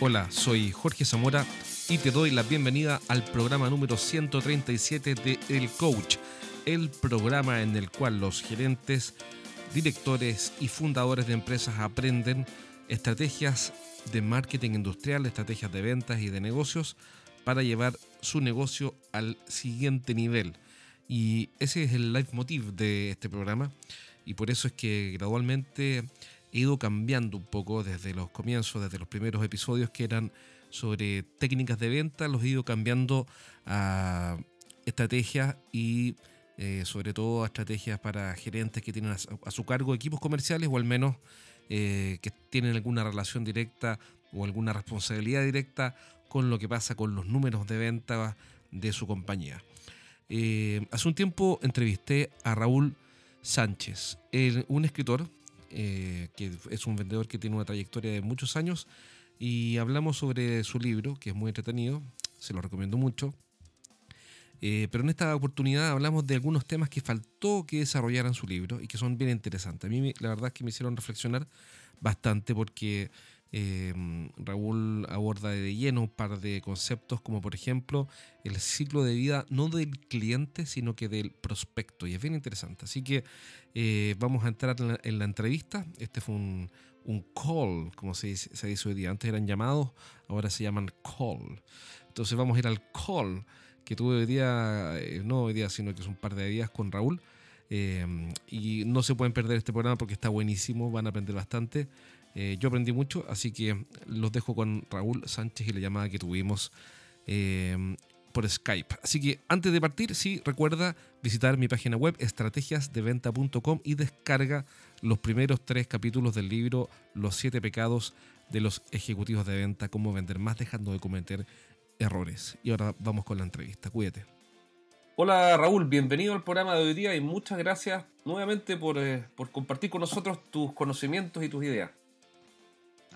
Hola, soy Jorge Zamora y te doy la bienvenida al programa número 137 de El Coach, el programa en el cual los gerentes, directores y fundadores de empresas aprenden estrategias de marketing industrial, estrategias de ventas y de negocios para llevar su negocio al siguiente nivel. Y ese es el leitmotiv de este programa y por eso es que gradualmente he ido cambiando un poco desde los comienzos, desde los primeros episodios que eran sobre técnicas de venta, los he ido cambiando a estrategias y eh, sobre todo a estrategias para gerentes que tienen a, su cargo equipos comerciales o al menos eh, que tienen alguna relación directa o alguna responsabilidad directa con lo que pasa con los números de venta de su compañía. Eh, hace un tiempo entrevisté a Raúl Sánchez, un escritor eh, que es un vendedor que tiene una trayectoria de muchos años, y hablamos sobre su libro, que es muy entretenido, se lo recomiendo mucho. Eh, pero en esta oportunidad hablamos de algunos temas que faltó que desarrollaran su libro y que son bien interesantes. A mí la verdad que me hicieron reflexionar bastante porque Em, Raúl aborda de lleno un par de conceptos como por ejemplo el ciclo de vida no del cliente sino que del prospecto y es bien interesante. Así que eh, vamos a entrar en la, entrevista. Este fue un, call, como se dice, se dice hoy día. Antes eran llamados, ahora se llaman call. Entonces vamos a ir al call que tuve hoy día, eh, no hoy día, sino que es un par de días con Raúl. Em, y no se pueden perder este programa porque está buenísimo, van a aprender bastante. Eh, yo aprendí mucho, así que los dejo con Raúl Sánchez y la llamada que tuvimos eh, por Skype. Así que antes de partir, sí, recuerda visitar mi página web estrategiasdeventa.com y descarga los primeros tres capítulos del libro Los siete pecados de los ejecutivos de venta, cómo vender más dejando de cometer errores. Y ahora vamos con la entrevista. Cuídate. Hola Raúl, bienvenido al programa de hoy día y muchas gracias nuevamente por, eh, por compartir con nosotros tus conocimientos y tus ideas.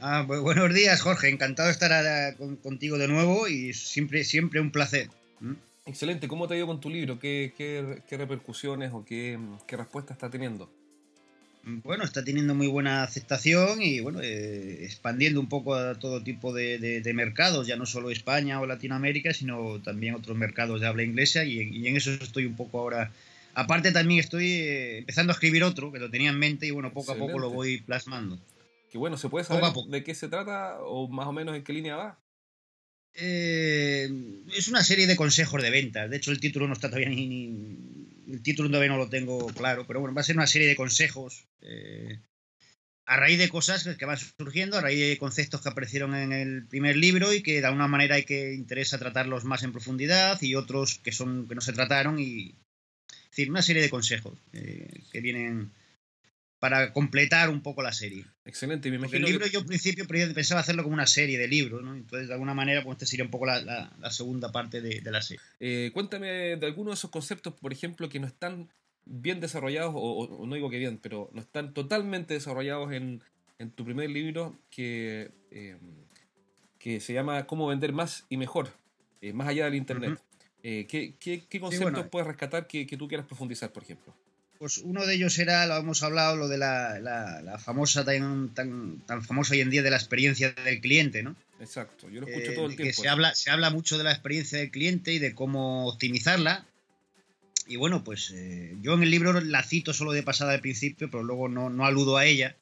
Ah, buenos días, Jorge. Encantado de estar contigo de nuevo y siempre, siempre un placer. ¿Mm? Excelente. ¿Cómo te ha ido con tu libro? ¿Qué, repercusiones o qué, qué respuesta está teniendo? Bueno, está teniendo muy buena aceptación y bueno, eh, expandiendo un poco a todo tipo de, mercados, ya no solo España o Latinoamérica, sino también otros mercados de habla inglesa y, en eso estoy un poco ahora. Aparte también estoy eh, empezando a escribir otro que lo tenía en mente y bueno, poco a poco lo voy plasmando. Que bueno, ¿se puede saber de qué se trata o más o menos en qué línea va? Eh, es una serie de consejos de ventas. De hecho, el título no está todavía ni, El título todavía no lo tengo claro, pero bueno, va a ser una serie de consejos. Eh, a raíz de cosas que van surgiendo, a raíz de conceptos que aparecieron en el primer libro y que de alguna manera hay que interesa tratarlos más en profundidad y otros que son que no se trataron y es decir, una serie de consejos eh, que vienen para completar un poco la serie. Excelente, me imagino. el libro yo al principio pensaba hacerlo como una serie de libros, ¿no? Entonces, de alguna manera, pues este sería un poco la, segunda parte de, la serie. Eh, cuéntame de algunos de esos conceptos, por ejemplo, que no están bien desarrollados, o, no digo que bien, pero no están totalmente desarrollados en, tu primer libro que, eh, que se llama Cómo vender más y mejor, eh, más allá del Internet. ¿qué, conceptos puedes rescatar que tú quieras profundizar, por ejemplo? Pues uno de ellos era, lo hemos hablado, lo de la, famosa, tan, tan, famosa hoy en día de la experiencia del cliente, ¿no? Exacto, yo lo escucho eh, todo el tiempo. se habla, se habla mucho de la experiencia del cliente y de cómo optimizarla. Y bueno, pues eh, yo en el libro la cito solo de pasada al principio, pero luego no, no aludo a ella.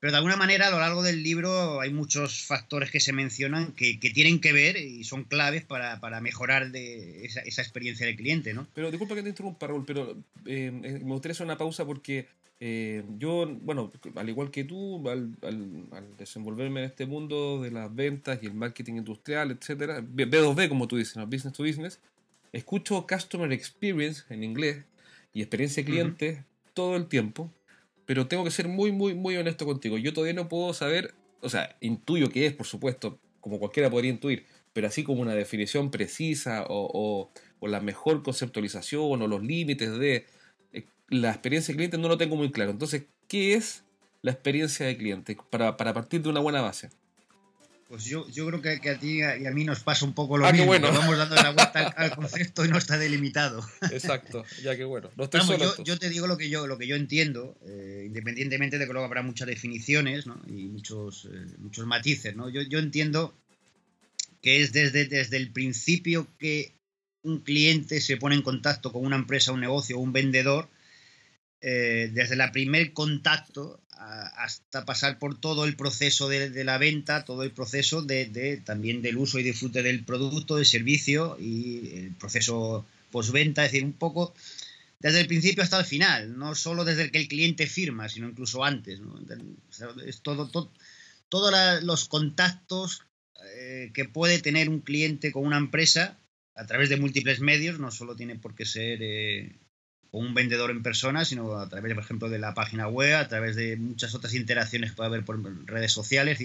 Pero de alguna manera a lo largo del libro hay muchos factores que se mencionan que, tienen que ver y son claves para, mejorar de esa, experiencia del cliente, ¿no? Pero disculpa que te interrumpa, Raúl, pero eh, eh, me gustaría hacer una pausa porque eh, yo, bueno, al igual que tú, al, desenvolverme en este mundo de las ventas y el marketing industrial, etcétera, B2B, como tú dices, business to business, escucho customer experience en inglés y experiencia de cliente todo el tiempo pero tengo que ser muy, muy, muy honesto contigo. Yo todavía no puedo saber, o sea, intuyo que es, por supuesto, como cualquiera podría intuir, pero así como una definición precisa o, la mejor conceptualización o los límites de eh, la experiencia de cliente no lo tengo muy claro. Entonces, ¿qué es la experiencia de cliente para, para partir de una buena base? Pues yo, yo creo que, a ti y a mí nos pasa un poco lo ah, mismo. Bueno. Vamos dando la vuelta al, concepto y no está delimitado. Exacto, ya que bueno. yo, te digo lo que yo, lo que yo entiendo, eh, independientemente de que luego habrá muchas definiciones ¿no? y muchos, eh, muchos matices. ¿no? Yo, yo entiendo que es desde, desde el principio que un cliente se pone en contacto con una empresa, un negocio, un vendedor, eh, desde el primer contacto hasta pasar por todo el proceso de, la venta, todo el proceso de, también del uso y disfrute del producto, del servicio y el proceso postventa, es decir, un poco desde el principio hasta el final, no solo desde el que el cliente firma, sino incluso antes. Es todo, todos los contactos eh, que puede tener un cliente con una empresa a través de múltiples medios, no solo tiene por qué ser eh, un vendedor en persona, sino a través, por ejemplo, de la página web, a través de muchas otras interacciones que puede haber por redes sociales.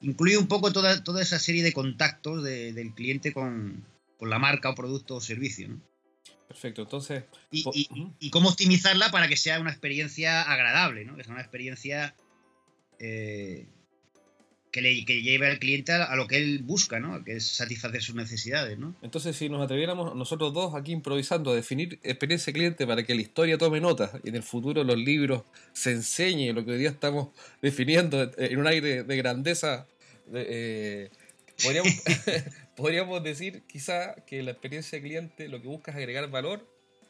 incluye un poco toda, toda esa serie de contactos del cliente con, la marca o producto o servicio. Perfecto, entonces... Y, cómo optimizarla para que sea una experiencia agradable, ¿no? que sea una experiencia eh, que, le, lleve al cliente a, lo que él busca, ¿no? Que es satisfacer sus necesidades, ¿no? Entonces, si nos atreviéramos nosotros dos aquí improvisando a definir experiencia cliente para que la historia tome nota y en el futuro los libros se enseñe lo que hoy día estamos definiendo en un aire de grandeza, eh, podríamos, podríamos decir quizá que la experiencia cliente lo que busca es agregar valor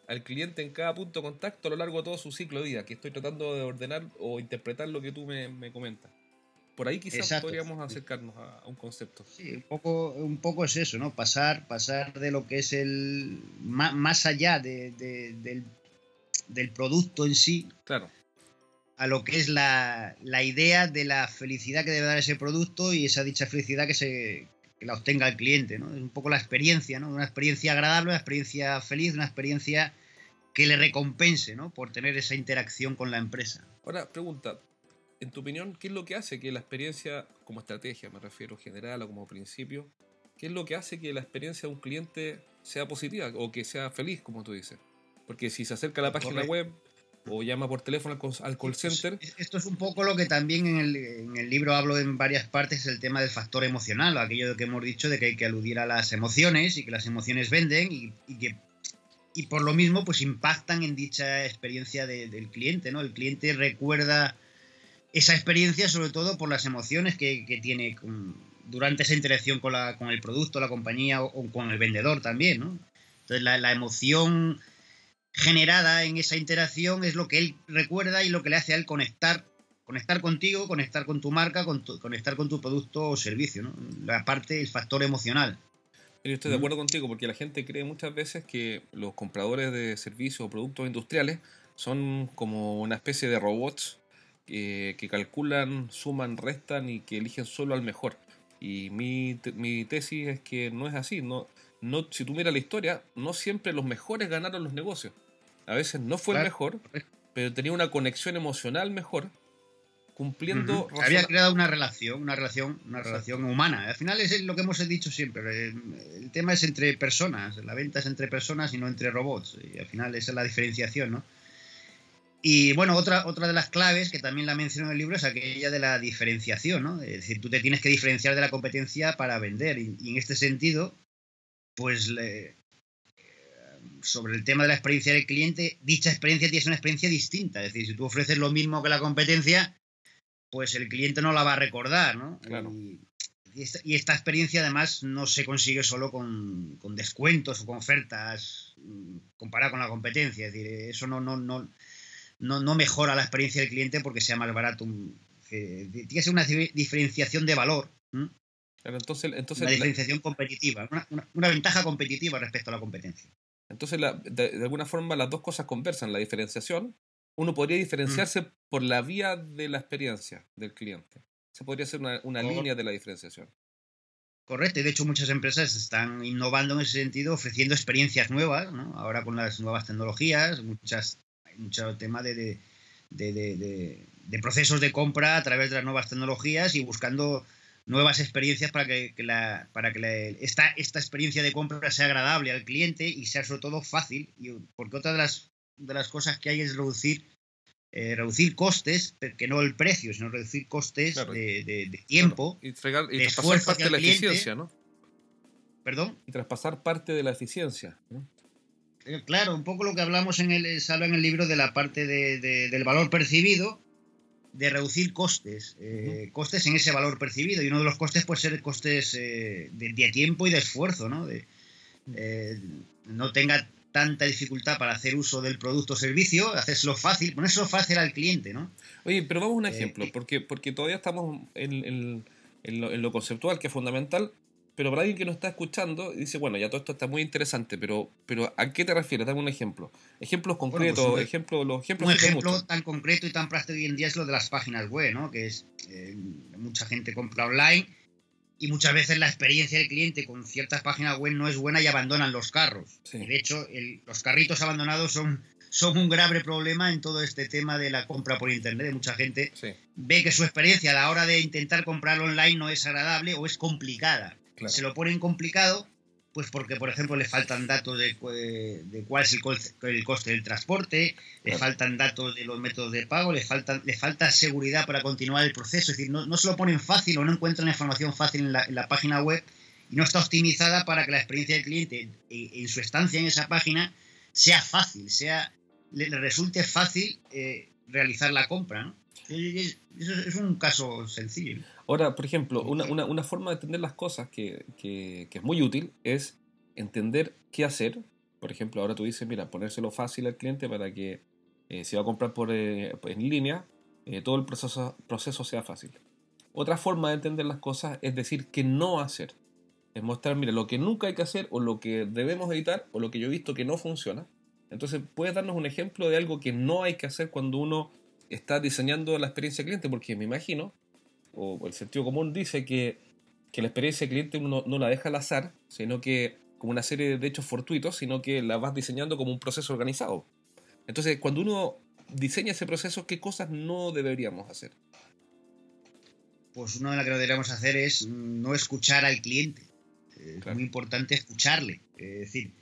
al cliente en cada punto de contacto a lo largo de todo su ciclo de vida, que estoy tratando de ordenar o interpretar lo que tú me, me comentas. Por ahí quizás podríamos acercarnos a, un concepto. Sí, un poco, un poco es eso, ¿no? Pasar, pasar de lo que es el. más, allá de, del, del, producto en sí. Claro. A lo que es la, la, idea de la felicidad que debe dar ese producto y esa dicha felicidad que se que la obtenga el cliente, ¿no? Es un poco la experiencia, ¿no? Una experiencia agradable, una experiencia feliz, una experiencia que le recompense, ¿no? Por tener esa interacción con la empresa. Ahora, pregunta, en tu opinión, ¿qué es lo que hace que la experiencia, como estrategia me refiero general o como principio, qué es lo que hace que la experiencia de un cliente sea positiva o que sea feliz, como tú dices? Porque si se acerca a la página web o llama por teléfono al call center. Esto es un poco lo que también en el, libro hablo en varias partes, el tema del factor emocional, aquello que hemos dicho de que hay que aludir a las emociones y que las emociones venden y, que y por lo mismo pues impactan en dicha experiencia del cliente, ¿no? El cliente recuerda esa experiencia sobre todo por las emociones que, tiene durante esa interacción con, la, con el producto, la compañía o, con el vendedor también, ¿no? Entonces la, emoción generada en esa interacción es lo que él recuerda y lo que le hace a él conectar, conectar contigo, conectar con tu marca, conectar con tu producto o servicio, ¿no? La parte, el factor emocional. Yo estoy de acuerdo contigo porque la gente cree muchas veces que los compradores de servicios o productos industriales son como una especie de robots que calculan, suman, restan y que eligen solo al mejor. Y mi, mi, tesis es que no es así. No, no, si tú miras la historia, no siempre los mejores ganaron los negocios. A veces no fue el mejor, pero tenía una conexión emocional mejor, cumpliendo... Había creado una relación, una relación, una relación humana. Al final es lo que hemos dicho siempre. El, tema es entre personas, la venta es entre personas y no entre robots. Y al final esa es la diferenciación, ¿no? Y bueno, otra, otra de las claves que también la menciono en el libro es aquella de la diferenciación, ¿no? Es decir, tú te tienes que diferenciar de la competencia para vender. Y, en este sentido, pues sobre el tema de la experiencia del cliente, dicha experiencia tiene una experiencia distinta. Es decir, si tú ofreces lo mismo que la competencia, pues el cliente no la va a recordar, ¿no? Claro. Y, esta, experiencia además no se consigue solo con, con descuentos o con ofertas mm, comparada con la competencia. Es decir, eso no, no, no, no, mejora la experiencia del cliente porque sea más barato. tiene que ser una diferenciación de valor. entonces, entonces, una diferenciación competitiva, una, ventaja competitiva respecto a la competencia. Entonces, de, alguna forma, las dos cosas conversan. La diferenciación, uno podría diferenciarse mm. por la vía de la experiencia del cliente. Se podría hacer una, línea de la diferenciación. Correcto, y de hecho muchas empresas están innovando en ese sentido, ofreciendo experiencias nuevas, ahora con las nuevas tecnologías, muchas mucho tema de, de, procesos de compra a través de las nuevas tecnologías y buscando nuevas experiencias para que, la, para que esta, esta experiencia de compra sea agradable al cliente y sea sobre todo fácil. Y, porque otra de las, de las cosas que hay es reducir, eh, reducir costes, que no el precio, sino reducir costes de, tiempo. Y, traspasar parte de la eficiencia, ¿no? ¿Perdón? Y traspasar parte de la eficiencia. ¿no? Eh, claro, un poco lo que hablamos en el, se habla en el libro de la parte de, del valor percibido, de reducir costes, eh, costes en ese valor percibido. Y uno de los costes puede ser costes eh, de, tiempo y de esfuerzo, ¿no? De, eh, no tenga tanta dificultad para hacer uso del producto o servicio, hacerlo fácil, ponérselo fácil al cliente, ¿no? Oye, pero vamos a un ejemplo, porque, porque todavía estamos en, en lo conceptual, que es fundamental, pero para alguien que nos está escuchando, dice, bueno, ya todo esto está muy interesante, pero, pero ¿a qué te refieres? Dame un ejemplo. Ejemplos pues, concretos, ejemplo, los ejemplos Un ejemplo tan concreto y tan práctico hoy en día es lo de las páginas web, ¿no? Que es, eh, mucha gente compra online y muchas veces la experiencia del cliente con ciertas páginas web no es buena y abandonan los carros. de hecho, los carritos abandonados son, son un grave problema en todo este tema de la compra por internet. Mucha gente ve que su experiencia a la hora de intentar comprar online no es agradable o es complicada. Se lo ponen complicado, pues porque, por ejemplo, le faltan datos de, de cuál es el, coste del transporte, le faltan datos de los métodos de pago, le, faltan, le falta seguridad para continuar el proceso. Es decir, no, no se lo ponen fácil o no encuentran la información fácil en la, página web y no está optimizada para que la experiencia del cliente en, su estancia en esa página sea fácil, sea le, resulte fácil eh, realizar la compra. ¿no? Es, un caso sencillo. Ahora, por ejemplo, una, una, una forma de entender las cosas que, que, que, es muy útil es entender qué hacer. Por ejemplo, ahora tú dices, mira, ponérselo fácil al cliente para que eh, si va a comprar por, eh, en línea, eh, todo el proceso, proceso sea fácil. Otra forma de entender las cosas es decir qué no hacer. Es mostrar, mira, lo que nunca hay que hacer o lo que debemos evitar o lo que yo he visto que no funciona. Entonces, ¿puedes darnos un ejemplo de algo que no hay que hacer cuando uno está diseñando la experiencia cliente, porque me imagino, o el sentido común dice que, que la experiencia cliente uno no la deja al azar, sino que como una serie de hechos fortuitos, sino que la vas diseñando como un proceso organizado. Entonces, cuando uno diseña ese proceso, ¿qué cosas no deberíamos hacer? Pues una de las que deberíamos hacer es no escuchar al cliente. Es muy importante escucharle. Es decir,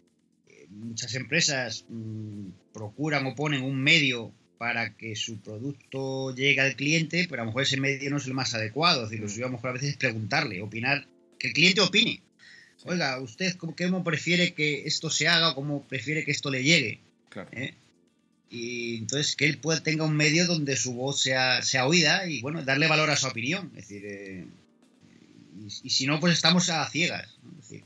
eh, muchas empresas mm, procuran o ponen un medio para que su producto llegue al cliente, pero a lo mejor ese medio no es el más adecuado. Es decir, lo suyo a lo mejor a veces es preguntarle, opinar, que el cliente opine. Oiga, ¿usted cómo, prefiere que esto se haga o cómo prefiere que esto le llegue? Claro. ¿Eh? Y entonces que él pueda, tenga un medio donde su voz sea, sea oída y bueno, darle valor a su opinión. Es decir, eh, y, si no, pues estamos a ciegas.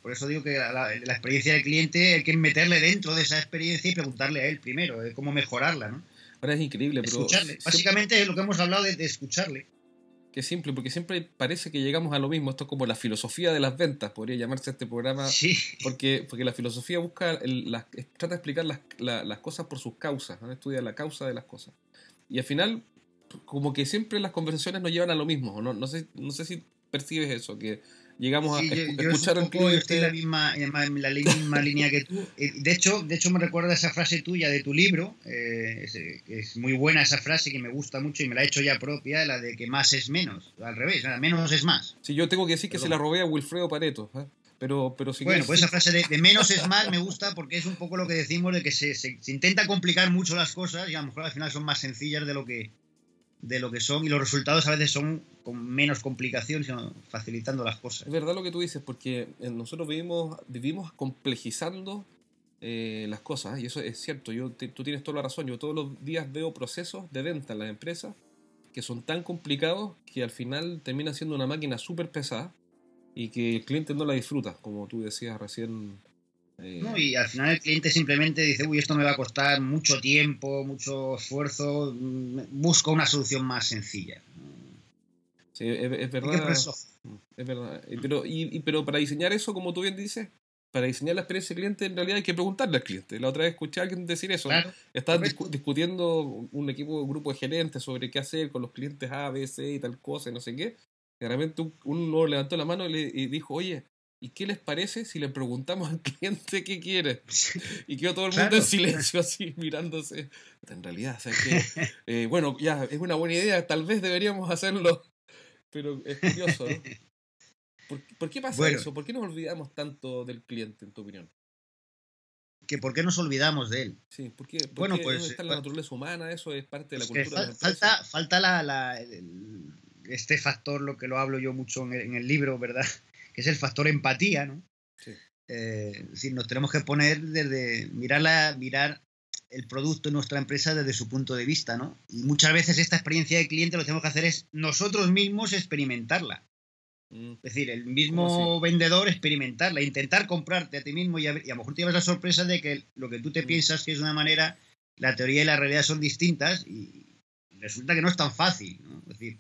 por eso digo que la, experiencia del cliente hay que meterle dentro de esa experiencia y preguntarle a él primero eh, cómo mejorarla, ¿no? Ahora es increíble, pero. Escucharle. Básicamente es lo que hemos hablado de, escucharle. Qué simple, porque siempre parece que llegamos a lo mismo. Esto es como la filosofía de las ventas, podría llamarse este programa. Sí. Porque, porque la filosofía busca, trata de explicar las, las, cosas por sus causas, ¿no? estudia la causa de las cosas. Y al final, como que siempre las conversaciones nos llevan a lo mismo. No, no, sé, no sé si percibes eso, que llegamos a escuchar un poco, estoy en la misma, en la misma línea que tú. Eh, de hecho, de hecho, me recuerda esa frase tuya de tu libro. Eh, es, muy buena esa frase que me gusta mucho y me la he hecho ya propia, la de que más es menos. Al revés, menos es más. Sí, yo tengo que decir que se la robé a Wilfredo Pareto. ¿eh? Pero, pero si bueno, pues esa frase de, menos es más me gusta porque es un poco lo que decimos de que se, se, intenta complicar mucho las cosas y a lo mejor al final son más sencillas de lo que, de lo que son y los resultados a veces son con menos complicación, sino facilitando las cosas. Es verdad lo que tú dices, porque eh, nosotros vivimos, vivimos complejizando eh, las cosas, y eso es cierto, yo tú tienes toda la razón, yo todos los días veo procesos de venta en las empresas que son tan complicados que al final termina siendo una máquina súper pesada y que el cliente no la disfruta, como tú decías recién eh, y al final el cliente simplemente dice, uy, esto me va a costar mucho tiempo, mucho esfuerzo, busco una solución más sencilla. Sí, es, verdad. Es verdad. Pero, y, pero para diseñar eso, como tú bien dices, para diseñar la experiencia del cliente, en realidad hay que preguntarle al cliente. La otra vez escuché a alguien decir eso. Estaban discutiendo un equipo, un grupo de gerentes sobre qué hacer con los clientes A, B, C y tal cosa, y no sé qué. Y realmente uno levantó la mano y, le, y dijo, oye, ¿Y qué les parece si le preguntamos al cliente qué quiere? Y quedó todo el mundo en silencio así mirándose. En realidad, o que, eh, bueno, ya es una buena idea, tal vez deberíamos hacerlo, pero es curioso, ¿no? ¿Por, qué pasa eso? ¿Por qué nos olvidamos tanto del cliente, en tu opinión? que por qué nos olvidamos de él. Sí, ¿por qué, bueno, pues, está la naturaleza humana? Eso es parte de la cultura. de falta, falta la, este factor, lo que lo hablo yo mucho en el libro, ¿verdad? Que es el factor empatía, ¿no? Sí. Eh, nos tenemos que poner desde mirar, mirar el producto en nuestra empresa desde su punto de vista, ¿no? Y muchas veces esta experiencia de cliente lo que tenemos que hacer es nosotros mismos experimentarla. Mm. Es decir, el mismo vendedor experimentarla, intentar comprarte a ti mismo y a, lo mejor te llevas la sorpresa de que lo que tú te mm. piensas que es una manera, la teoría y la realidad son distintas y resulta que no es tan fácil. ¿no? Es decir,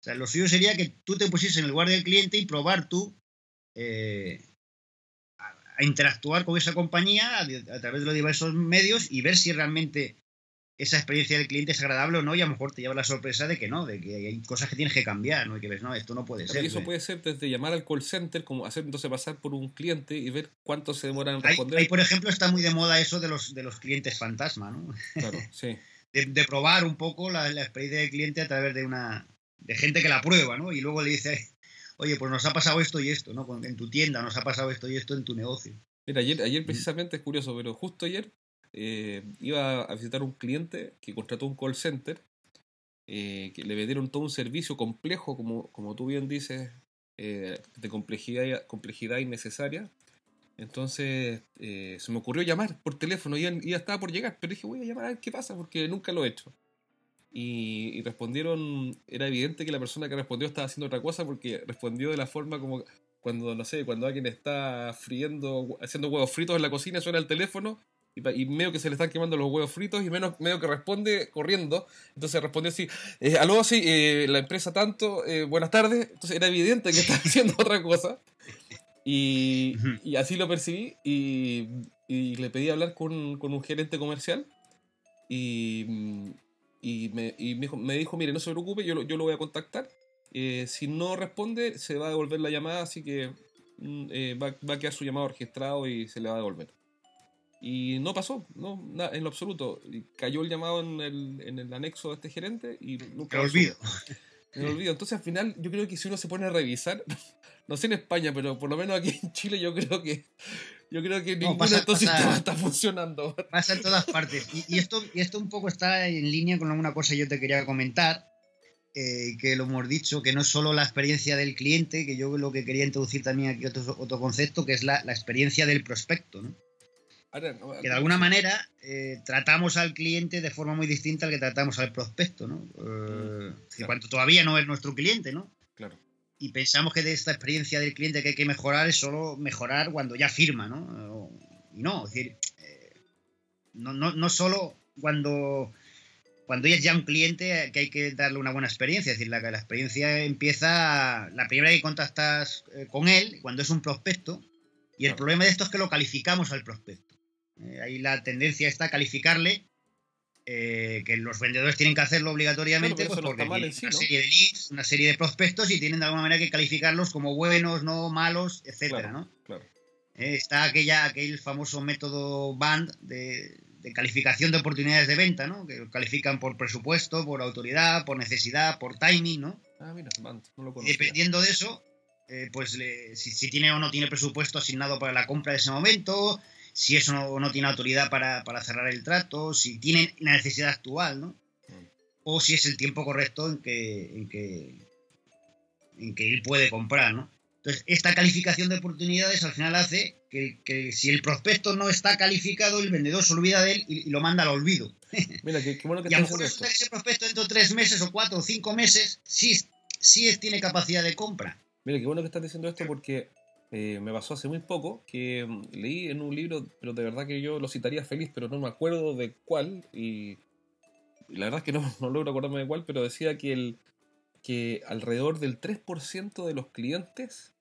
o sea, lo suyo sería que tú te pusieses en el lugar del cliente y probar tú eh, a, interactuar con esa compañía a, a, través de los diversos medios y ver si realmente esa experiencia del cliente es agradable o no y a lo mejor te lleva la sorpresa de que no, de que hay cosas que tienes que cambiar, ¿no? Y que ves, no, esto no puede ser. Y eso puede ser desde llamar al call center, como hacer entonces pasar por un cliente y ver cuánto se demoran en responder. Ahí, por ejemplo, está muy de moda eso de los, de los clientes fantasma, ¿no? Claro, sí. de, probar un poco la, la, experiencia del cliente a través de una de gente que la prueba, ¿no? Y luego le dice, oye, pues nos ha pasado esto y esto, ¿no? En tu tienda nos ha pasado esto y esto en tu negocio. Mira, ayer, ayer precisamente es curioso, pero justo ayer eh, iba a visitar un cliente que contrató un call center, eh, que le vendieron todo un servicio complejo, como, como tú bien dices, eh, de complejidad, complejidad innecesaria. Entonces se me ocurrió llamar por teléfono y ya, estaba por llegar, pero dije voy a llamar a ver qué pasa porque nunca lo he hecho. Y, y, respondieron, era evidente que la persona que respondió estaba haciendo otra cosa porque respondió de la forma como cuando, no sé, cuando alguien está friendo, haciendo huevos fritos en la cocina, suena el teléfono y, medio que se le están quemando los huevos fritos y menos, medio que responde corriendo. Entonces respondió así, eh, aló, sí, eh, la empresa tanto, eh, buenas tardes. Entonces era evidente que estaba haciendo otra cosa. Y, y así lo percibí y, y, le pedí hablar con, con un gerente comercial. Y, y, me, y me, dijo, me, dijo, mire, no se preocupe, yo, yo lo voy a contactar. si no responde, se va a devolver la llamada, así que mm, va, va, a quedar su llamado registrado y se le va a devolver. Y no pasó, no, en lo absoluto. Cayó el llamado en el, en el anexo de este gerente y nunca. Me olvido. Me olvido. Entonces al final yo creo que si uno se pone a revisar, no sé en España, pero por lo menos aquí en Chile yo creo que yo creo que ninguno de estos sistemas está funcionando. Pasa en todas partes. Y, esto, y esto un poco está en línea con alguna cosa que yo te quería comentar, eh, que lo hemos dicho, que no es solo la experiencia del cliente, que yo lo que quería introducir también aquí otro, otro concepto, que es la, la experiencia del prospecto. ¿no? que de alguna manera eh, tratamos al cliente de forma muy distinta al que tratamos al prospecto, ¿no? Eh, mm, cuanto todavía no es nuestro cliente, ¿no? Claro. Y pensamos que de esta experiencia del cliente que hay que mejorar es solo mejorar cuando ya firma, ¿no? Y no, es decir, eh, no, no, no, solo cuando, cuando es ya un cliente que hay que darle una buena experiencia, es decir, la, la experiencia empieza la primera que contactas con él, cuando es un prospecto, y el problema de esto es que lo calificamos al prospecto. Eh, ahí la tendencia está a calificarle, eh, que los vendedores tienen que hacerlo obligatoriamente, pues porque una serie de leads, una serie de prospectos y tienen de alguna manera que calificarlos como buenos, no malos, etcétera, ¿no? Eh, está aquella, aquel famoso método BAND de, calificación de oportunidades de venta, ¿no? Que califican por presupuesto, por autoridad, por necesidad, por timing, ¿no? Ah, mira, BAND, no lo Dependiendo de eso, pues si, si, tiene o no tiene presupuesto asignado para la compra de ese momento, si eso no, tiene autoridad para, cerrar el trato, si tiene la necesidad actual, ¿no? O si es el tiempo correcto en que, en que, en que él puede comprar, ¿no? Entonces, esta calificación de oportunidades al final hace que, si el prospecto no está calificado, el vendedor se olvida de él y, lo manda al olvido. Mira, qué, bueno que y a lo mejor ese prospecto dentro de tres meses o cuatro o cinco meses sí, sí tiene capacidad de compra. Mira, qué bueno que estás diciendo esto porque eh, me pasó hace muy poco que mm, leí en un libro, pero de verdad que yo lo citaría feliz, pero no me acuerdo de cuál, y, la verdad es que no, no, logro acordarme de cuál, pero decía que, el, que alrededor del 3% de los clientes,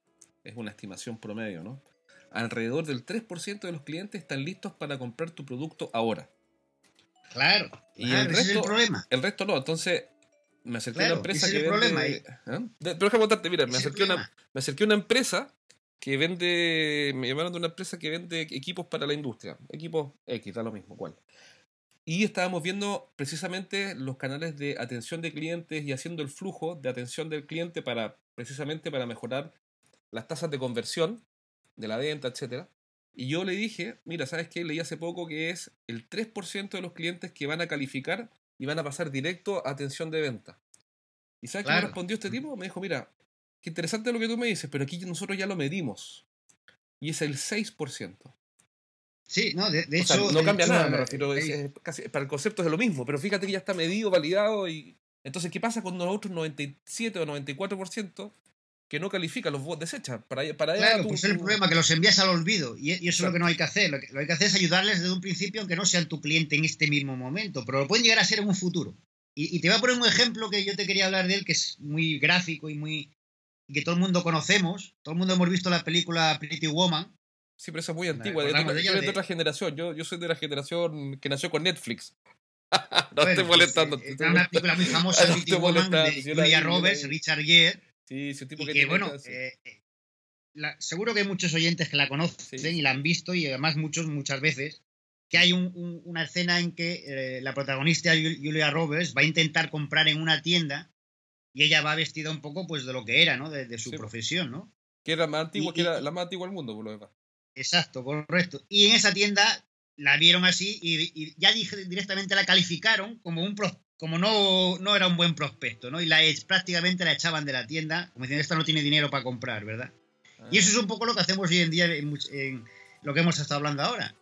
es una estimación promedio, ¿no? Alrededor del 3% de los clientes están listos para comprar tu producto ahora. Claro, y el resto, es el problema. El resto no, entonces me acerqué a una empresa que vende. ¿Ah? Pero déjame contarte, mira, me acerqué, una, me acerqué a una empresa que vende, me llamaron de una empresa que vende equipos para la industria, equipos X, da lo mismo, cuál. Y estábamos viendo precisamente los canales de atención de clientes y haciendo el flujo de atención del cliente para precisamente para mejorar las tasas de conversión de la venta, etc. Y yo le dije, mira, ¿sabes qué? Leí hace poco que es el 3% de los clientes que van a calificar y van a pasar directo a atención de venta. ¿Y sabes qué me respondió este tipo? Me dijo, mira, Qué interesante lo que tú me dices, pero aquí nosotros ya lo medimos. Y es el 6%. Sí, no, de, hecho. no cambia nada, me eh, refiero. casi, para el concepto es lo mismo, pero fíjate que ya está medido, validado y. Entonces, ¿qué pasa con los otros 97 o 94% que no califican los bots desechas? Para, para claro, pues es el problema, que los envías al olvido. Y, eso es lo que no hay que hacer. Lo que, hay que hacer es ayudarles desde un principio, aunque no sean tu cliente en este mismo momento, pero lo pueden llegar a ser en un futuro. Y, y te voy a poner un ejemplo que yo te quería hablar de él, que es muy gráfico y muy que todo el mundo conocemos. Todo el mundo hemos visto la película Pretty Woman. Sí, pero esa es muy antigua, de, de, otra generación. Yo, yo soy de la generación que nació con Netflix. no estoy molestando. Es una película muy famosa, Pretty Woman, de Julia Roberts, Richard Gere. Sí, ese tipo y que, bueno, eh, eh, seguro que hay muchos oyentes que la conocen y la han visto y además muchos muchas veces que hay un, una escena en que eh, la protagonista Julia Roberts va a intentar comprar en una tienda y ella va vestida un poco pues de lo que era, ¿no? De, su profesión, ¿no? Que era más antigua, que era la más antigua del mundo, por lo demás. Exacto, correcto. Y en esa tienda la vieron así y, ya dije, directamente la calificaron como un como no, no era un buen prospecto, ¿no? Y la prácticamente la echaban de la tienda, como diciendo, esta no tiene dinero para comprar, ¿verdad? Y eso es un poco lo que hacemos hoy en día en, en, lo que hemos estado hablando ahora.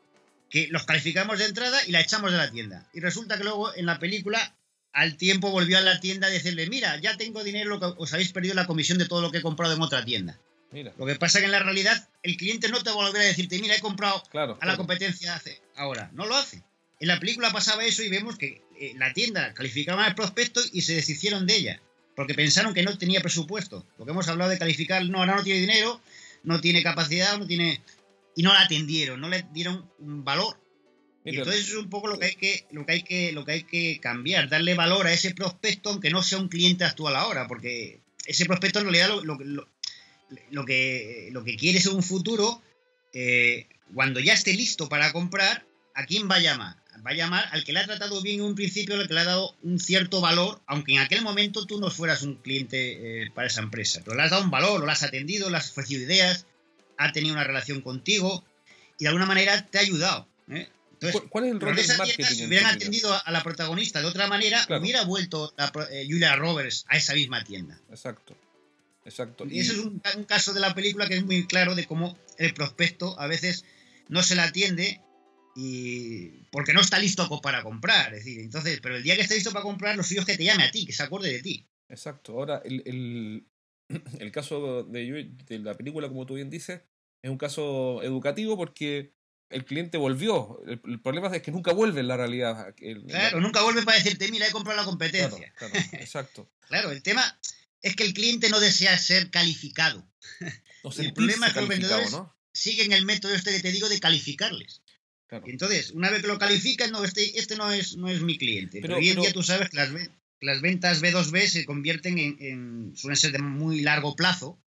Que los calificamos de entrada y la echamos de la tienda. Y resulta que luego en la película al tiempo volvió a la tienda a decirle, mira, ya tengo dinero, os habéis perdido la comisión de todo lo que he comprado en otra tienda. Lo que pasa es que en la realidad el cliente no te va a volver a decirte, mira, he comprado a la competencia hace. Ahora, no lo hace. En la película pasaba eso y vemos que eh, la tienda calificaba el prospecto y se deshicieron de ella. Porque pensaron que no tenía presupuesto. Lo que hemos hablado de calificar, no, ahora no tiene dinero, no tiene capacidad, no tiene. Y no la atendieron, no le dieron un valor y entonces es un poco lo que hay que, lo que hay que, lo que hay que cambiar, darle valor a ese prospecto, aunque no sea un cliente actual ahora, porque ese prospecto en realidad lo, lo, lo, que, lo que quiere es un futuro, eh, cuando ya esté listo para comprar, ¿a quién va a llamar? Va a llamar al que le ha tratado bien en un principio, al que le ha dado un cierto valor, aunque en aquel momento tú no fueras un cliente eh, para esa empresa. Pero le has dado un valor, lo has atendido, le has ofrecido ideas, ha tenido una relación contigo y de alguna manera te ha ayudado. ¿eh? ¿Cuál es el rol del marketing? si hubieran atendido a la protagonista de otra manera, hubiera vuelto eh, Julia Roberts a esa misma tienda. Exacto. Exacto. Y, eso es un, caso de la película que es muy claro de cómo el prospecto a veces no se la atiende y porque no está listo para comprar. Es decir, entonces, pero el día que esté listo para comprar, lo suyo es que te llame a ti, que se acuerde de ti. Exacto. Ahora, el, el, el caso de, de la película, como tú bien dices, es un caso educativo porque el cliente volvió. El, problema es que nunca vuelve en la realidad. claro, nunca vuelve para decirte, mira, he comprado la competencia. Claro, exacto. claro, el tema es que el cliente no desea ser calificado. el problema es que los vendedores siguen el método este que te digo de calificarles. entonces, una vez que lo califican, no, este, este no, es, no es mi cliente. Pero, hoy en día tú sabes que las, las ventas B2B se convierten en, en, suelen ser de muy largo plazo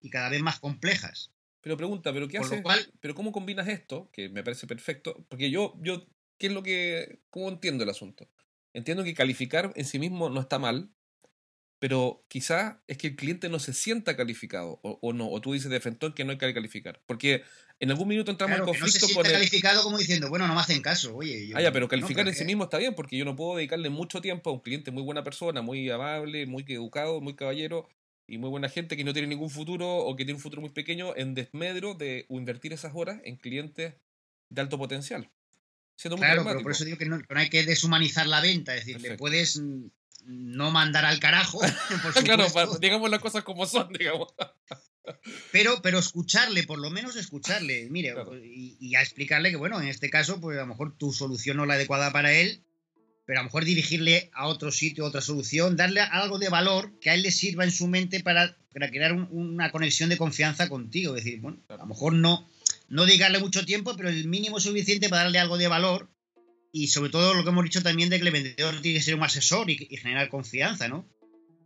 y cada vez más complejas. Pero pregunta, ¿pero qué haces? ¿Pero cómo combinas esto? Que me parece perfecto. Porque yo, yo, ¿qué es lo que. ¿Cómo entiendo el asunto? Entiendo que calificar en sí mismo no está mal, pero quizá es que el cliente no se sienta calificado, o, no, o tú dices de Fentón que no hay que calificar. Porque en algún minuto entramos en conflicto que no se con. calificado como diciendo, bueno, no me hacen caso, oye. ah, ya, pero calificar en sí mismo está bien, porque yo no puedo dedicarle mucho tiempo a un cliente muy buena persona, muy amable, muy educado, muy caballero, y muy buena gente que no tiene ningún futuro o que tiene un futuro muy pequeño en desmedro de invertir esas horas en clientes de alto potencial. claro, pero por eso digo que no, hay que deshumanizar la venta, es decir, le puedes no mandar al carajo. claro, digamos las cosas como son, digamos. pero, pero escucharle, por lo menos escucharle, mire, y, y, a explicarle que, bueno, en este caso, pues a lo mejor tu solución no es la adecuada para él pero a lo mejor dirigirle a otro sitio, otra solución, darle algo de valor que a él le sirva en su mente para, crear una conexión de confianza contigo. Es decir, bueno, a lo mejor no, no dedicarle mucho tiempo, pero el mínimo suficiente para darle algo de valor y sobre todo lo que hemos dicho también de que el vendedor tiene que ser un asesor y, y generar confianza, ¿no?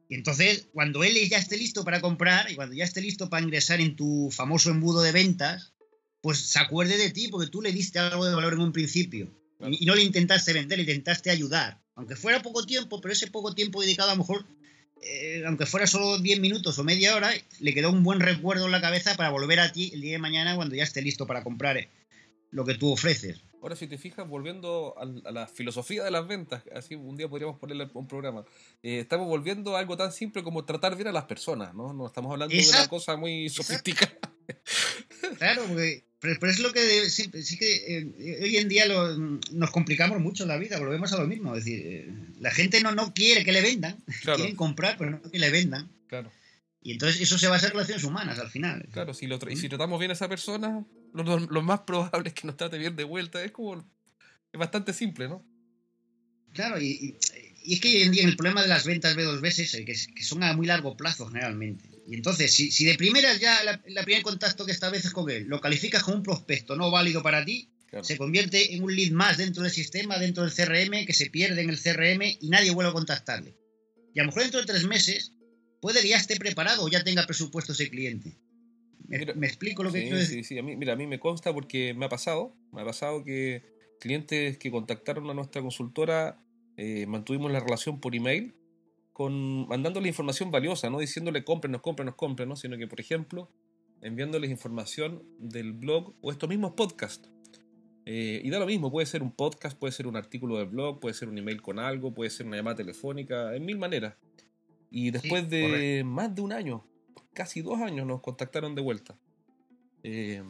Y entonces, cuando él ya esté listo para comprar y cuando ya esté listo para ingresar en tu famoso embudo de ventas, pues se acuerde de ti porque tú le diste algo de valor en un principio. Y, no le intentaste vender, le intentaste ayudar. Aunque fuera poco tiempo, pero ese poco tiempo dedicado a lo mejor, eh, aunque fuera solo 10 minutos o media hora, le quedó un buen recuerdo en la cabeza para volver a ti el día de mañana cuando ya esté listo para comprar eh, lo que tú ofreces. Ahora, si te fijas, volviendo a, la filosofía de las ventas, así un día podríamos ponerle un programa, eh, estamos volviendo a algo tan simple como tratar bien a las personas, ¿no? No estamos hablando de una cosa muy sofisticada. Claro, porque Pero, es lo que sí, que eh, hoy en día nos complicamos mucho la vida, volvemos a lo mismo. Es decir, eh, la gente no, no quiere que le vendan, quieren comprar, pero no que le vendan. Claro. Y entonces eso se va a hacer relaciones humanas al final. Claro, si lo y si tratamos bien a esa persona, lo, más probable es que nos trate bien de vuelta. Es como. Es bastante simple, ¿no? Claro, y, es que hoy en día el problema de las ventas B2B es que, que son a muy largo plazo generalmente. Y entonces, si, si de primeras ya la, primer contacto que estableces con él lo calificas como un prospecto no válido para ti, se convierte en un lead más dentro del sistema, dentro del CRM, que se pierde en el CRM y nadie vuelve a contactarle. Y a lo mejor dentro de tres meses puede que ya esté preparado o ya tenga presupuesto ese cliente. ¿Me, explico lo que quiero decir? Sí, sí, a mí, mira, a mí me consta porque me ha pasado, me ha pasado que clientes que contactaron a nuestra consultora eh, mantuvimos la relación por email con mandándole información valiosa, no diciéndole cómprenos, cómprenos, cómprenos, sino que, por ejemplo, enviándoles información del blog o estos mismos podcasts. Eh, y da lo mismo, puede ser un podcast, puede ser un artículo del blog, puede ser un email con algo, puede ser una llamada telefónica, en mil maneras. Y después de más de un año, casi dos años, nos contactaron de vuelta. Eh,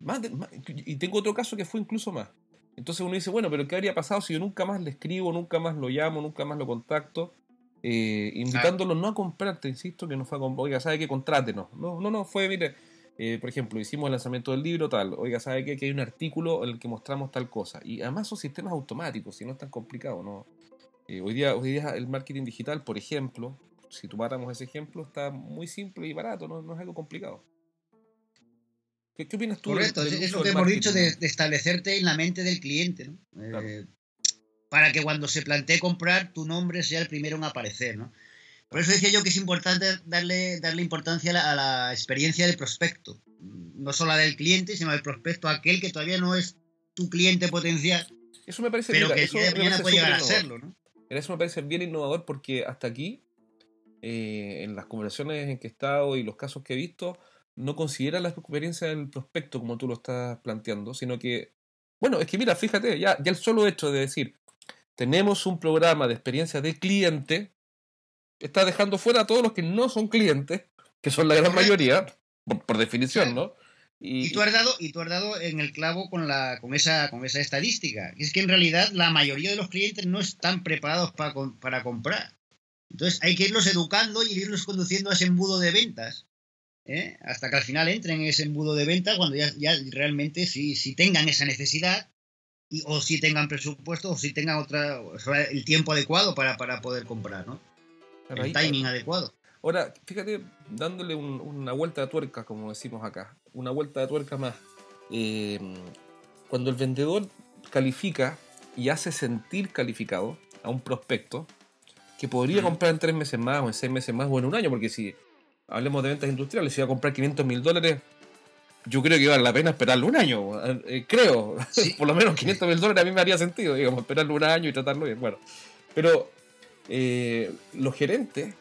más y tengo otro caso que fue incluso más. Entonces uno dice, bueno, pero ¿qué habría pasado si yo nunca más le escribo, nunca más lo llamo, nunca más lo contacto? Eh, invitándolo no a comprarte, insisto, que no fue a comprar, oiga, ¿sabe qué? Contrátenos. No, no, no, fue, mire, eh, por ejemplo, hicimos el lanzamiento del libro, tal, oiga, ¿sabe qué? Que hay un artículo en el que mostramos tal cosa. Y además son sistemas automáticos, y no es tan complicado, ¿no? Eh, hoy, día, hoy día el marketing digital, por ejemplo, si tomáramos ese ejemplo, está muy simple y barato, no, no es algo complicado. ¿Qué, opinas tú? Correcto, es lo que hemos dicho de, establecerte en la mente del cliente, ¿no? Eh, para que cuando se plantee comprar, tu nombre sea el primero en aparecer, ¿no? Por eso decía yo que es importante darle, darle importancia a la, experiencia del prospecto. No solo la del cliente, sino del prospecto, aquel que todavía no es tu cliente potencial. Eso me parece Pero que eso mañana puede llegar a ¿no? Eso me parece bien innovador porque hasta aquí, eh, en las conversaciones en que he estado y los casos que he visto, no considera la experiencia del prospecto como tú lo estás planteando, sino que, bueno, es que mira, fíjate, ya, ya el solo hecho de decir, tenemos un programa de experiencia de cliente, está dejando fuera a todos los que no son clientes, que son la gran mayoría, por, definición, ¿no? Y, tú has dado, y tú has dado en el clavo con, la, con, esa, con esa estadística. Es que en realidad la mayoría de los clientes no están preparados para, para comprar. Entonces hay que irlos educando y irlos conduciendo a ese embudo de ventas. ¿Eh? hasta que al final entren en ese embudo de venta cuando ya, ya realmente si, si tengan esa necesidad y, o si tengan presupuesto o si tengan otra el tiempo adecuado para, para poder comprar, ¿no? el timing adecuado. Ahora, fíjate, dándole una vuelta de tuerca, como decimos acá, una vuelta de tuerca más. Eh, cuando el vendedor califica y hace sentir calificado a un prospecto que podría comprar en tres meses más o en seis meses más o en un año, porque si hablemos de ventas industriales, si va a comprar 500 mil dólares, yo creo que vale la pena esperarlo un año, eh, creo, por lo menos 500 mil dólares a mí me haría sentido, digamos, esperarlo un año y tratarlo bien, bueno, pero eh, los gerentes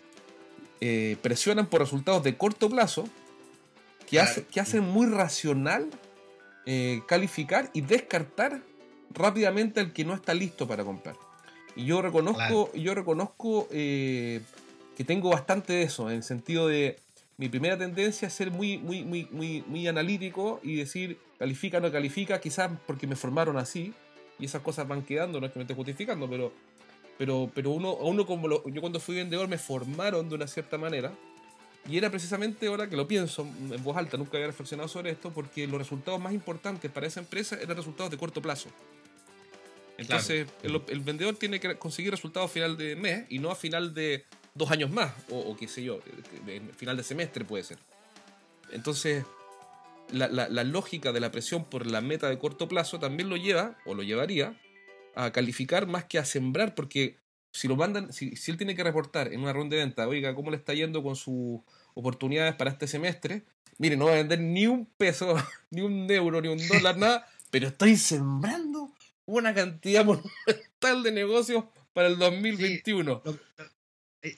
eh, presionan por resultados de corto plazo que, que hacen muy racional calificar y descartar rápidamente al que no está listo para comprar. Y yo reconozco, yo reconozco que tengo bastante de eso, en el sentido de mi primera tendencia es ser muy, muy, muy, muy, muy analítico y decir califica no califica, quizás porque me formaron así y esas cosas van quedando, no es que me esté justificando, pero, pero, pero uno, uno como yo cuando fui vendedor me formaron de una cierta manera y era precisamente ahora que lo pienso en voz alta, nunca había reflexionado sobre esto, porque los resultados más importantes para esa empresa eran resultados de corto plazo. Entonces, el, el, vendedor tiene que conseguir resultados a final de mes y no a final de dos años más, o, qué sé yo, final de semestre puede ser. Entonces, la, lógica de la presión por la meta de corto plazo también lo lleva, o lo llevaría, a calificar más que a sembrar, porque si lo mandan, si, él tiene que reportar en una ronda de venta, oiga, ¿cómo le está yendo con sus oportunidades para este semestre? Mire, no va a vender ni un peso, ni un euro, ni un dólar, nada, pero estoy sembrando una cantidad monumental de negocios para el 2021. Eh,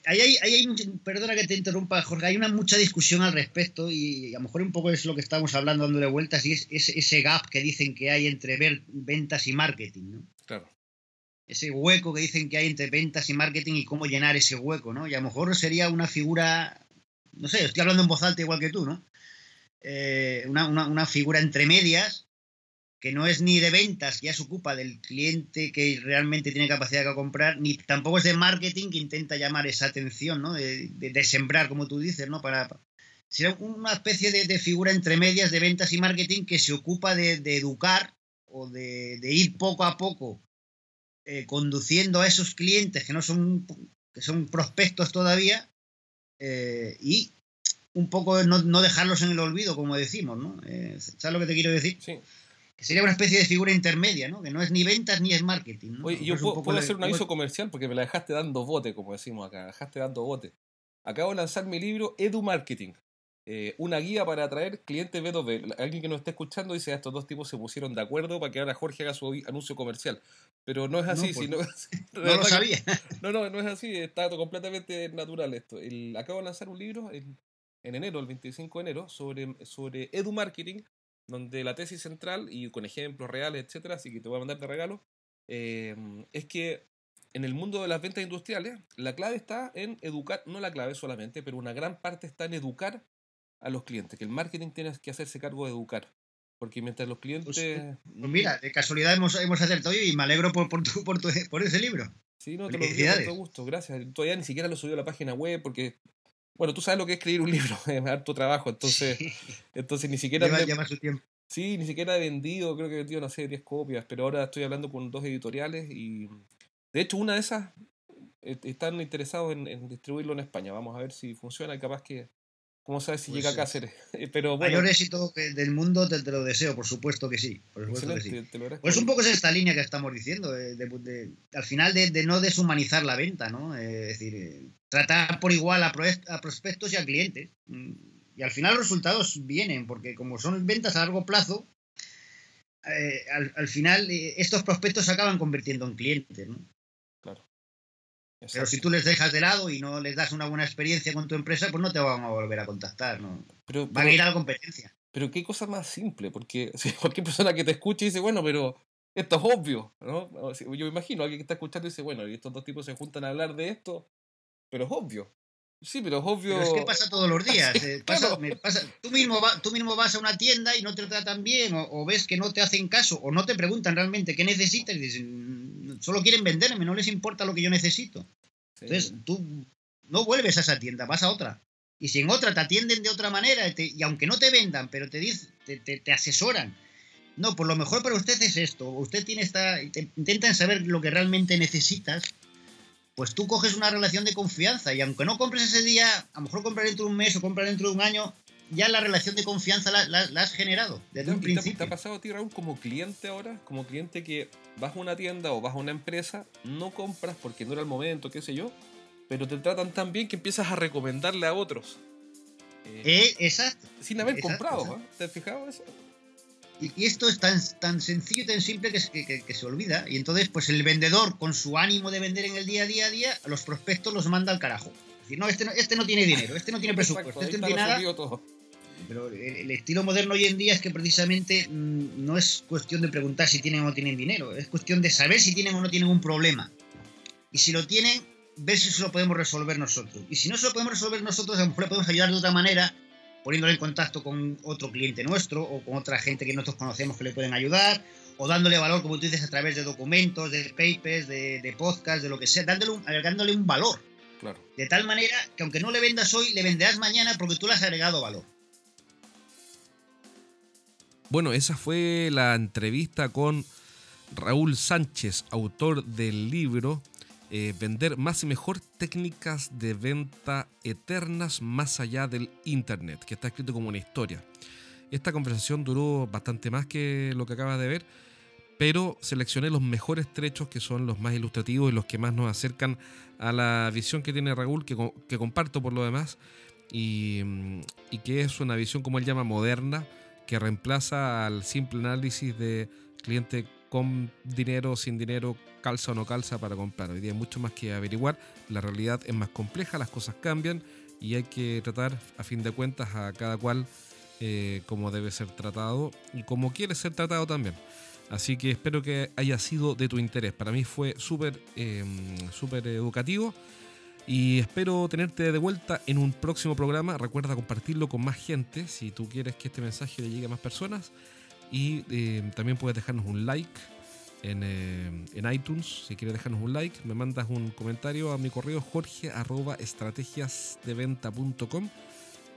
ahí hay, hay, perdona que te interrumpa, Jorge, hay una mucha discusión al respecto y a lo mejor un poco es lo que estamos hablando, dándole vueltas, y es, ese gap que dicen que hay entre ver, ventas y marketing, ¿no? Claro. Ese hueco que dicen que hay entre ventas y marketing y cómo llenar ese hueco, ¿no? Y a lo mejor sería una figura, no sé, estoy hablando en voz alta igual que tú, ¿no? eh, una, figura entre medias que no es ni de ventas, ya se ocupa del cliente que realmente tiene capacidad de comprar, ni tampoco es de marketing que intenta llamar esa atención, ¿no? De, sembrar, como tú dices, ¿no? Para, será una especie de, figura entre medias de ventas y marketing que se ocupa de, educar o de, ir poco a poco eh, conduciendo a esos clientes que no son que son prospectos todavía eh, y un poco no, dejarlos en el olvido, como decimos, ¿no? Eh, ¿Sabes lo que te quiero decir? Sí. Que sería una especie de figura intermedia, ¿no? Que no es ni ventas ni es marketing. ¿no? Oye, yo puedo, hacer un aviso comercial porque me la dejaste dando bote, como decimos acá, dejaste dando bote. Acabo de lanzar mi libro Edu Marketing. Eh, una guía para atraer clientes B2B. Alguien que nos esté escuchando dice, ah, estos dos tipos se pusieron de acuerdo para que ahora Jorge haga su anuncio comercial. Pero no es así. Pues, sino, no lo sabía. no, no, no es así. Está completamente natural esto. El, acabo de lanzar un libro, en en enero, el 25 de enero, sobre, sobre Edu Marketing, donde la tesis central, y con ejemplos reales, etcétera, así que te voy a mandar de regalo, em, es que en el mundo de las ventas industriales, la clave está en educar, no la clave solamente, pero una gran parte está en educar a los clientes, que el marketing tiene que hacerse cargo de educar. Porque mientras los clientes... Pues, pues mira, de casualidad hemos, hemos acertado y me alegro por, por, por, por ese libro. Sí, no, te lo digo con todo gusto, gracias. Todavía ni siquiera lo subió a la página web porque bueno, tú sabes lo que es escribir un libro, es harto trabajo, entonces, entonces ni siquiera... Lleva, su tiempo. Sí, ni siquiera he vendido, creo que he vendido, no sé, 10 copias, pero ahora estoy hablando con dos editoriales y de hecho una de esas eh, están interesados en, distribuirlo en España. Vamos a ver si funciona y capaz que, ¿Cómo sabes si pues llega a Cáceres? Pero bueno. Mayor éxito del mundo te, lo deseo, por supuesto que sí. Por supuesto que sí. Pues un poco es esta línea que estamos diciendo, al final de, no deshumanizar la venta, ¿no? es decir, eh, tratar por igual a, prospectos y a clientes. Mm, y al final los resultados vienen, porque como son ventas a largo plazo, eh, al, final eh, estos prospectos se acaban convirtiendo en clientes, ¿no? Pero si tú les dejas de lado y no les das una buena experiencia con tu empresa, pues no te van a volver a contactar, ¿no? Pero, van a ir a la competencia. Pero qué cosa más simple, porque cualquier persona que te escuche dice, bueno, pero esto es obvio, ¿no? Yo me imagino, alguien que está escuchando dice, bueno, y estos dos tipos se juntan a hablar de esto, pero es obvio. Sí, pero es obvio. Pero es que pasa todos los días. Eh, tú, mismo tú mismo vas a una tienda y no te tratan bien, o, ves que no te hacen caso, o no te preguntan realmente qué necesitas, y dicen, mm, solo quieren venderme, no les importa lo que yo necesito. Entonces, tú no vuelves a esa tienda, vas a otra. Y si en otra te atienden de otra manera, y aunque no te vendan, pero te, te, te, asesoran, no, por lo mejor para usted es esto, usted tiene esta, intentan saber lo que realmente necesitas pues tú coges una relación de confianza y aunque no compres ese día, a lo mejor compras dentro de un mes o compras dentro de un año, ya la relación de confianza la, has generado desde un principio. ¿Te ha pasado a ti, Raúl, como cliente ahora? Como cliente que vas a una tienda o vas a una empresa, no compras porque no era el momento, qué sé yo, pero te tratan tan bien que empiezas a recomendarle a otros. Eh, eh exacto. Sin haber comprado, ¿eh? ¿te has fijado eso? Y, esto es tan, tan sencillo y tan simple que, que, se olvida. Y entonces, pues el vendedor, con su ánimo de vender en el día a día, a día los prospectos los manda al carajo. Es decir, no, este no, este no tiene dinero, este no tiene presupuesto, este no tiene nada. Pero el, estilo moderno hoy en día es que precisamente mm, no es cuestión de preguntar si tienen o no tienen dinero, es cuestión de saber si tienen o no tienen un problema. Y si lo tienen, ver si se lo podemos resolver nosotros. Y si no se lo podemos resolver nosotros, a lo mejor le podemos ayudar de otra manera poniéndole en contacto con otro cliente nuestro o con otra gente que nosotros conocemos que le pueden ayudar, o dándole valor, como tú dices, a través de documentos, de papers, de, de podcasts, de lo que sea, dándole un, agregándole un valor. Claro. De tal manera que aunque no le vendas hoy, le venderás mañana porque tú le has agregado valor. Bueno, esa fue la entrevista con Raúl Sánchez, autor del libro eh, vender más y mejor técnicas de venta eternas más allá del Internet, que está escrito como una historia. Esta conversación duró bastante más que lo que acabas de ver, pero seleccioné los mejores trechos que son los más ilustrativos y los que más nos acercan a la visión que tiene Raúl, que, que comparto por lo demás, y, y que es una visión, como él llama, moderna, que reemplaza al simple análisis de cliente con dinero, sin dinero, calza o no calza para comprar. Hoy día hay mucho más que averiguar, la realidad es más compleja, las cosas cambian y hay que tratar a fin de cuentas a cada cual eh, como debe ser tratado y como quiere ser tratado también. Así que espero que haya sido de tu interés. Para mí fue súper em, educativo. Y espero tenerte de vuelta en un próximo programa. Recuerda compartirlo con más gente si tú quieres que este mensaje le llegue a más personas. Y eh, también puedes dejarnos un like en, eh, en, iTunes. Si quieres dejarnos un like, me mandas un comentario a mi correo jorge arroba estrategiasdeventa.com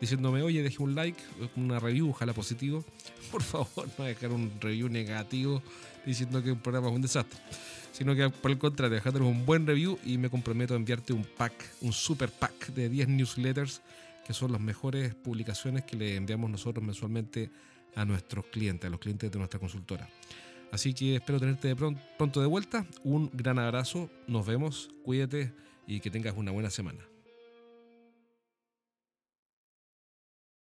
diciéndome, oye, deje un like, una review, ojalá positivo. Por favor, no dejar un review negativo diciendo que el programa es un desastre. Sino que por el contrario, dejándonos un buen review y me comprometo a enviarte un pack, un super pack de 10 newsletters que son las mejores publicaciones que le enviamos nosotros mensualmente a nuestros clientes, a los clientes de nuestra consultora. Así que espero tenerte de pronto de vuelta. Un gran abrazo, nos vemos, cuídate y que tengas una buena semana.